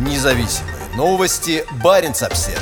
Независимые новости. Барин обсерва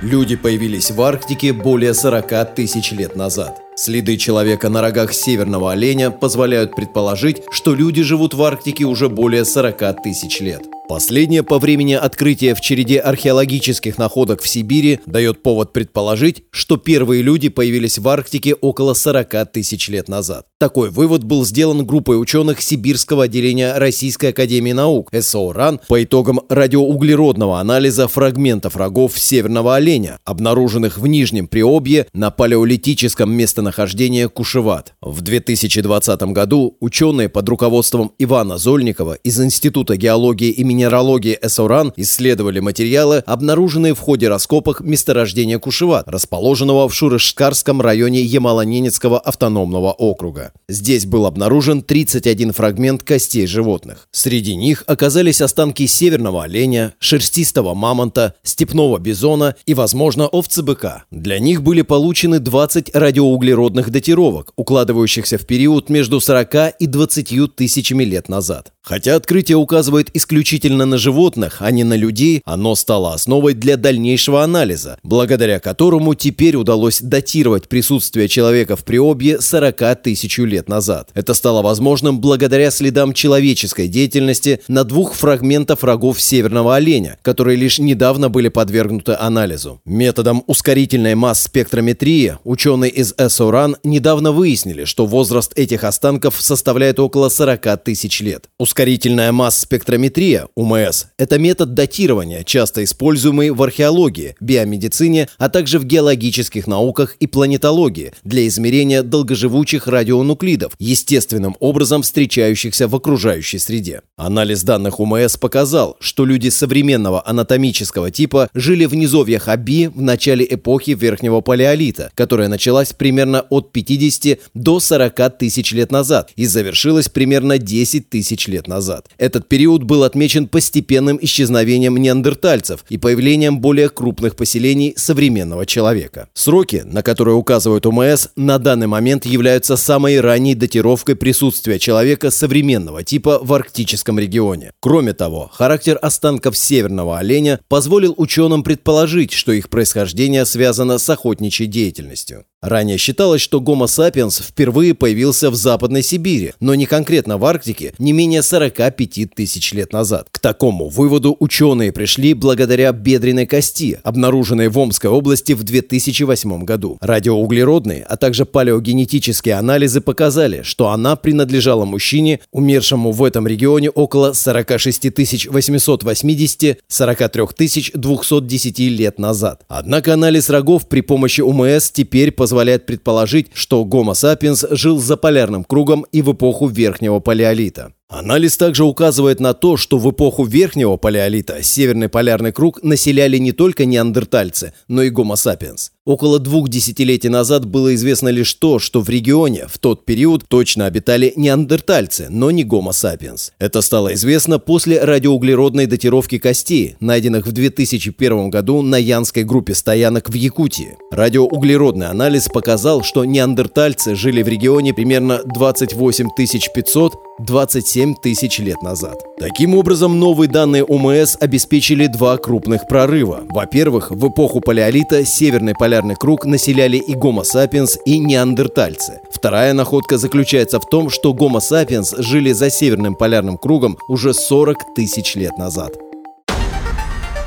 Люди появились в Арктике более 40 тысяч лет назад. Следы человека на рогах северного оленя позволяют предположить, что люди живут в Арктике уже более 40 тысяч лет. Последнее по времени открытия в череде археологических находок в Сибири дает повод предположить, что первые люди появились в Арктике около 40 тысяч лет назад. Такой вывод был сделан группой ученых Сибирского отделения Российской Академии Наук СО РАН по итогам радиоуглеродного анализа фрагментов рогов северного оленя, обнаруженных в Нижнем Приобье на палеолитическом местонахождении Кушеват. В 2020 году ученые под руководством Ивана Зольникова из Института геологии имени минералогии СОРАН исследовали материалы, обнаруженные в ходе раскопок месторождения Кушеват, расположенного в Шурышкарском районе Ямало-Ненецкого автономного округа. Здесь был обнаружен 31 фрагмент костей животных. Среди них оказались останки северного оленя, шерстистого мамонта, степного бизона и, возможно, овцы-быка. Для них были получены 20 радиоуглеродных датировок, укладывающихся в период между 40 и 20 тысячами лет назад. Хотя открытие указывает исключительно на животных, а не на людей, оно стало основой для дальнейшего анализа, благодаря которому теперь удалось датировать присутствие человека в Приобье 40 тысяч лет назад. Это стало возможным благодаря следам человеческой деятельности на двух фрагментах рогов северного оленя, которые лишь недавно были подвергнуты анализу. Методом ускорительной масс-спектрометрии ученые из СОРАН недавно выяснили, что возраст этих останков составляет около 40 тысяч лет. Ускорительная масс-спектрометрия, УМС, это метод датирования, часто используемый в археологии, биомедицине, а также в геологических науках и планетологии для измерения долгоживучих радионуклидов, естественным образом встречающихся в окружающей среде. Анализ данных УМС показал, что люди современного анатомического типа жили в низовьях Аби в начале эпохи Верхнего Палеолита, которая началась примерно от 50 до 40 тысяч лет назад и завершилась примерно 10 тысяч лет лет назад. Этот период был отмечен постепенным исчезновением неандертальцев и появлением более крупных поселений современного человека. Сроки, на которые указывают ОМС, на данный момент являются самой ранней датировкой присутствия человека современного типа в арктическом регионе. Кроме того, характер останков северного оленя позволил ученым предположить, что их происхождение связано с охотничьей деятельностью. Ранее считалось, что Homo sapiens впервые появился в Западной Сибири, но не конкретно в Арктике, не менее 45 тысяч лет назад. К такому выводу ученые пришли благодаря бедренной кости, обнаруженной в Омской области в 2008 году. Радиоуглеродные, а также палеогенетические анализы показали, что она принадлежала мужчине, умершему в этом регионе около 46 880-43 210 лет назад. Однако анализ рогов при помощи УМС теперь позволяет позволяет предположить, что Homo sapiens жил за полярным кругом и в эпоху Верхнего Палеолита. Анализ также указывает на то, что в эпоху Верхнего Палеолита Северный полярный круг населяли не только неандертальцы, но и гомо сапиенс. Около двух десятилетий назад было известно лишь то, что в регионе в тот период точно обитали неандертальцы, но не гомо сапиенс. Это стало известно после радиоуглеродной датировки костей, найденных в 2001 году на Янской группе стоянок в Якутии. Радиоуглеродный анализ показал, что неандертальцы жили в регионе примерно 28 500 27 тысяч лет назад. Таким образом, новые данные ОМС обеспечили два крупных прорыва. Во-первых, в эпоху палеолита Северный полярный круг населяли и гомо сапиенс, и неандертальцы. Вторая находка заключается в том, что гомо сапиенс жили за Северным полярным кругом уже 40 тысяч лет назад.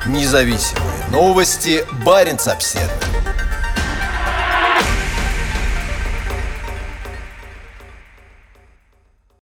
Независимые новости. Барин обседный.